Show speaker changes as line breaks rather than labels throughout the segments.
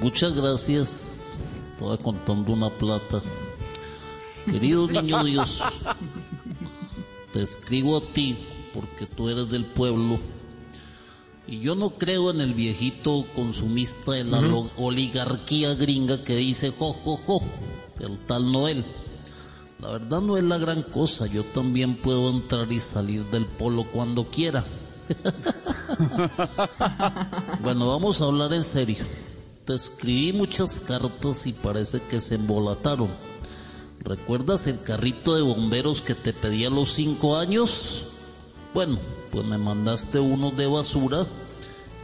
Muchas gracias. Estaba contando una plata. Querido niño Dios, te escribo a ti porque tú eres del pueblo. Y yo no creo en el viejito consumista de la oligarquía gringa que dice jo, jo, jo, el tal Noel. La verdad no es la gran cosa, yo también puedo entrar y salir del polo cuando quiera. bueno, vamos a hablar en serio. Escribí muchas cartas y parece que se embolataron. ¿Recuerdas el carrito de bomberos que te pedí a los cinco años? Bueno, pues me mandaste uno de basura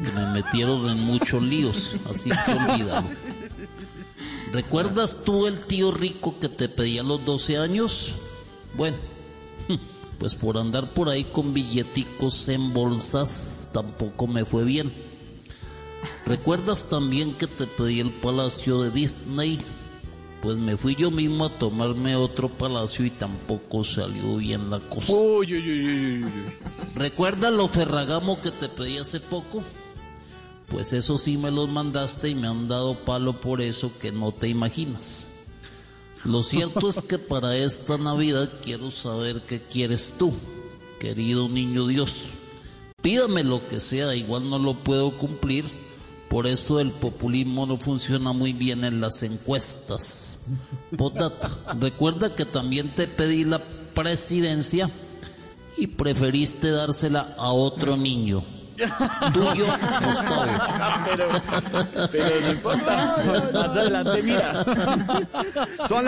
que me metieron en muchos líos, así que olvídalo. ¿Recuerdas tú el tío rico que te pedí a los 12 años? Bueno, pues por andar por ahí con billeticos en bolsas tampoco me fue bien. ¿Recuerdas también que te pedí el palacio de Disney? Pues me fui yo mismo a tomarme otro palacio y tampoco salió bien la cosa.
Uy, uy, uy, uy, uy, uy.
¿Recuerdas lo ferragamo que te pedí hace poco? Pues eso sí me los mandaste y me han dado palo por eso que no te imaginas. Lo cierto es que para esta Navidad quiero saber qué quieres tú, querido niño Dios. Pídame lo que sea, igual no lo puedo cumplir. Por eso el populismo no funciona muy bien en las encuestas. Postdata, recuerda que también te pedí la presidencia y preferiste dársela a otro niño. Tuyo, Gustavo.
Pero, pero no importa. Más adelante, mira.
Son